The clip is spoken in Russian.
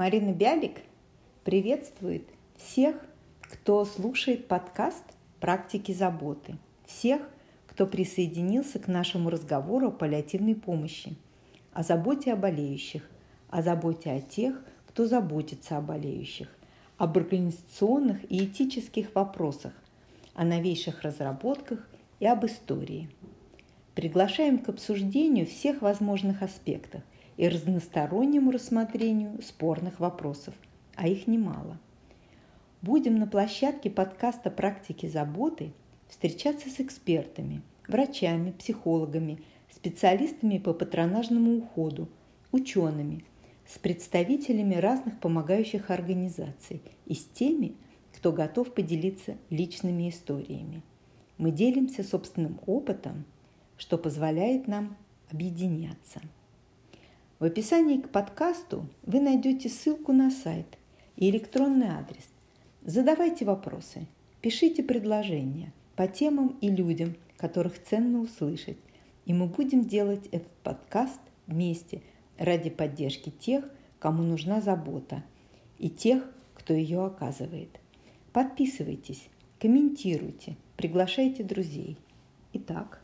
Марина Бялик приветствует всех, кто слушает подкаст «Практики заботы», всех, кто присоединился к нашему разговору о паллиативной помощи, о заботе о болеющих, о заботе о тех, кто заботится о болеющих, об организационных и этических вопросах, о новейших разработках и об истории. Приглашаем к обсуждению всех возможных аспектов и разностороннему рассмотрению спорных вопросов, а их немало. Будем на площадке подкаста «Практики заботы» встречаться с экспертами, врачами, психологами, специалистами по патронажному уходу, учеными, с представителями разных помогающих организаций и с теми, кто готов поделиться личными историями. Мы делимся собственным опытом, что позволяет нам объединяться. В описании к подкасту вы найдете ссылку на сайт и электронный адрес. Задавайте вопросы, пишите предложения по темам и людям, которых ценно услышать. И мы будем делать этот подкаст вместе ради поддержки тех, кому нужна забота, и тех, кто ее оказывает. Подписывайтесь, комментируйте, приглашайте друзей. Итак,